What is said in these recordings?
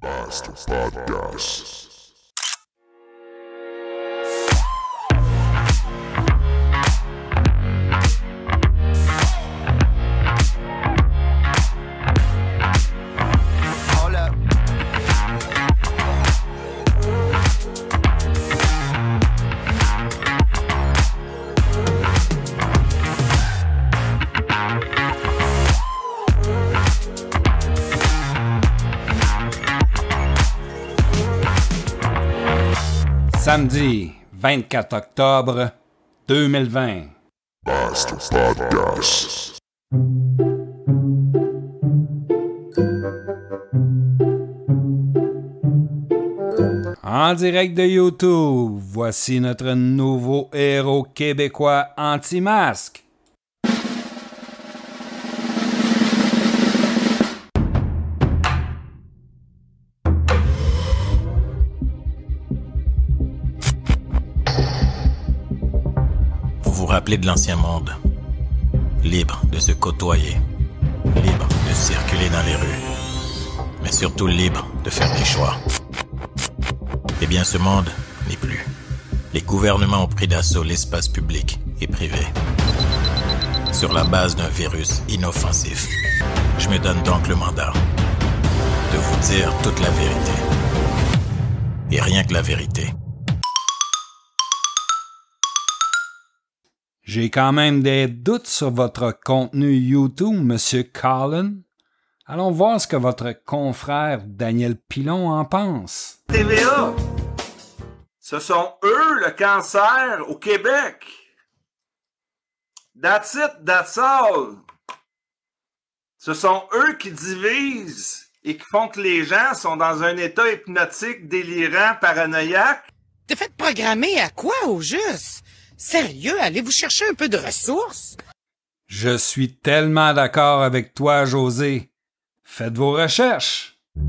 Master Podcast. Samedi 24 octobre 2020. Basta Podcast. En direct de YouTube, voici notre nouveau héros québécois anti-masque. Rappelez de l'ancien monde. Libre de se côtoyer. Libre de circuler dans les rues. Mais surtout libre de faire des choix. Eh bien, ce monde n'est plus. Les gouvernements ont pris d'assaut l'espace public et privé. Sur la base d'un virus inoffensif. Je me donne donc le mandat de vous dire toute la vérité. Et rien que la vérité. J'ai quand même des doutes sur votre contenu YouTube, Monsieur Collin. Allons voir ce que votre confrère Daniel Pilon en pense. TVA. Ce sont eux le cancer au Québec. That's it, that's all. Ce sont eux qui divisent et qui font que les gens sont dans un état hypnotique, délirant, paranoïaque. T'es fait programmer à quoi au juste? Sérieux, allez-vous chercher un peu de ressources? Je suis tellement d'accord avec toi, José. Faites vos recherches. Je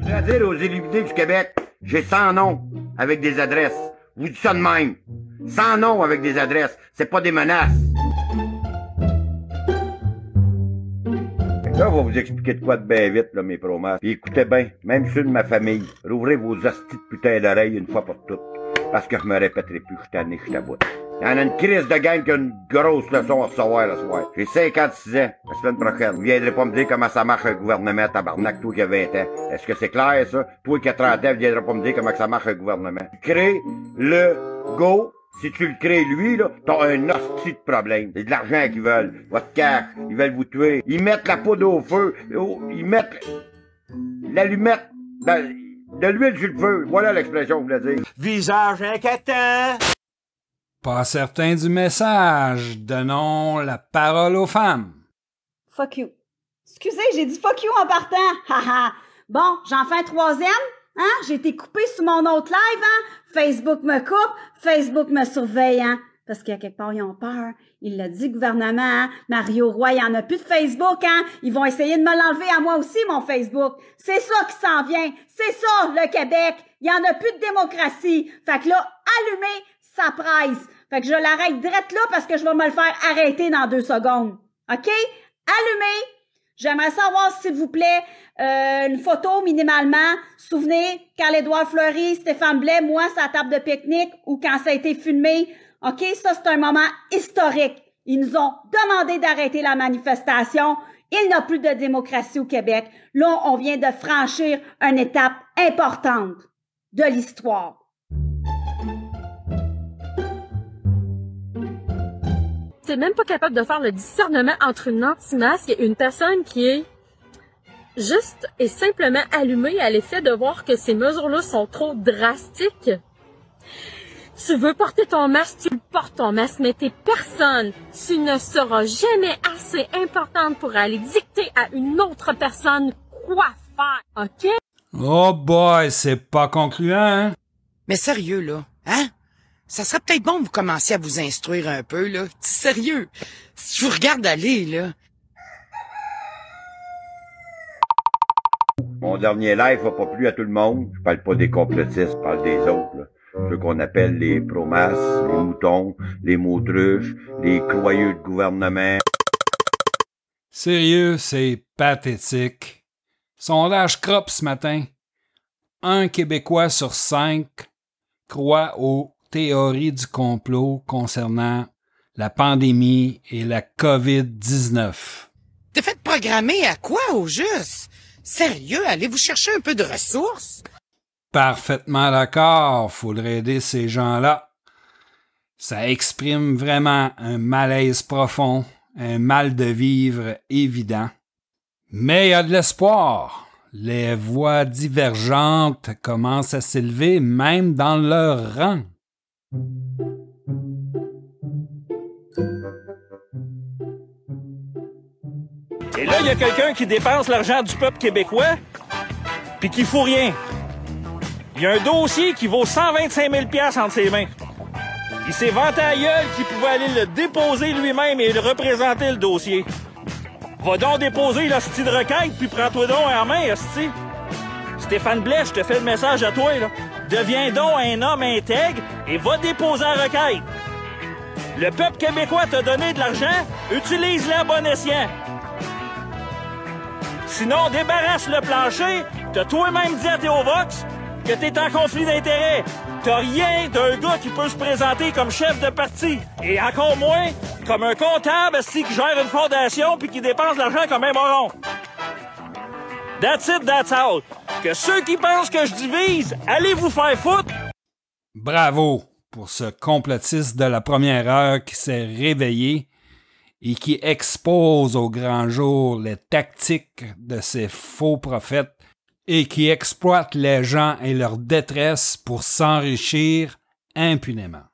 voudrais dire aux illuminés du Québec, j'ai 100 noms avec des adresses. Vous dites ça de même. 100 noms avec des adresses. C'est pas des menaces. Là, on va vous expliquer de quoi de bien vite, là, mes promas. Puis écoutez bien, même ceux de ma famille, rouvrez vos hosties de putain d'oreilles une fois pour toutes. Parce que je me répéterai plus, je suis tanné, je. Il y en a une crise de gang qui a une grosse leçon à recevoir le soir. J'ai 56 ans, la semaine prochaine. Vous viendrez pas me dire comment ça marche un gouvernement, tabarnak, toi qui as 20 ans. Est-ce que c'est clair, ça? Toi qui as 30 ans, vous viendrez pas me dire comment ça marche un gouvernement. Crée le go si tu le crées lui, là, t'as un hostie de problème. C'est de l'argent qu'ils veulent. Votre cash. Ils veulent vous tuer. Ils mettent la poudre au feu. Oh, Ils mettent l'allumette dans- de l'huile sur le feu. Voilà l'expression que je voulais dire. Visage inquiétant. Pas certain du message. Donnons la parole aux femmes. Fuck you. Excusez, j'ai dit fuck you en partant. Haha. bon, j'en fais un troisième. Hein? J'ai été coupé sur mon autre live, hein? Facebook me coupe, Facebook me surveille, hein? Parce qu'à quelque part, ils ont peur. Il l'a dit, gouvernement, hein? Mario Roy, il n'y en a plus de Facebook, hein? Ils vont essayer de me l'enlever à moi aussi, mon Facebook. C'est ça qui s'en vient. C'est ça, le Québec. Il n'y en a plus de démocratie. Fait que là, allumez, ça presse. Fait que je l'arrête drette là parce que je vais me le faire arrêter dans deux secondes. OK? Allumez. J'aimerais savoir, s'il vous plaît, euh, une photo minimalement. Souvenez, quand Édouard Fleury, Stéphane Blais, moi, sa table de pique-nique ou quand ça a été filmé. OK? Ça, c'est un moment historique. Ils nous ont demandé d'arrêter la manifestation. Il n'y a plus de démocratie au Québec. Là, on vient de franchir une étape importante de l'histoire. T'es même pas capable de faire le discernement entre une anti-masque et une personne qui est juste et simplement allumée à l'effet de voir que ces mesures-là sont trop drastiques. Tu veux porter ton masque, tu le portes ton masque, mais t'es personne. Tu ne seras jamais assez importante pour aller dicter à une autre personne quoi faire, ok? Oh boy, c'est pas concluant, hein? Mais sérieux, là, hein? Ça serait peut-être bon que vous commenciez à vous instruire un peu, là. Sérieux. Si je vous regarde aller, là. Mon dernier live va pas plu à tout le monde. Je parle pas des complotistes, je parle des autres. Là. Ceux qu'on appelle les promasses, les moutons, les moutruches, les croyeux de gouvernement. Sérieux, c'est pathétique. Sondage crop ce matin. Un Québécois sur cinq croit aux théories du complot concernant la pandémie et la COVID-19. T'es fait programmer à quoi au juste? Sérieux, allez-vous chercher un peu de ressources? Parfaitement d'accord, faudrait aider ces gens-là. Ça exprime vraiment un malaise profond, un mal de vivre évident. Mais il y a de l'espoir. Les voix divergentes commencent à s'élever même dans leur rang. Et là, il y a quelqu'un qui dépense l'argent du peuple québécois, puis qui fout rien. Il y a un dossier qui vaut 125 000 entre ses mains. Il s'est vanté à gueule qu'il pouvait aller le déposer lui-même et le représenter le dossier. Va donc déposer l'hostie de requête, puis prends-toi donc en main, hostie. Stéphane Blais, je te fais le message à toi, là. Deviens donc un homme intègre et va déposer la requête. Le peuple québécois t'a donné de l'argent, utilise-le à bon escient. Sinon, débarrasse le plancher, t'as toi-même dit à Théovox que t'es en conflit d'intérêts. T'as rien d'un gars qui peut se présenter comme chef de parti. Et encore moins comme un comptable qui gère une fondation puis qui dépense l'argent comme un moron. That's it, that's all. Que ceux qui pensent que je divise, allez vous faire foutre. Bravo pour ce complotiste de la première heure qui s'est réveillé et qui expose au grand jour les tactiques de ces faux prophètes et qui exploite les gens et leur détresse pour s'enrichir impunément.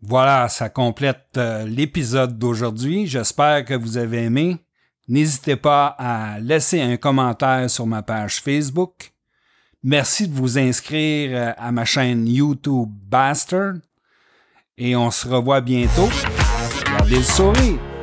Voilà, ça complète euh, l'épisode d'aujourd'hui. J'espère que vous avez aimé. N'hésitez pas à laisser un commentaire sur ma page Facebook. Merci de vous inscrire euh, à ma chaîne YouTube Bastard. Et on se revoit bientôt. Gardez le sourire.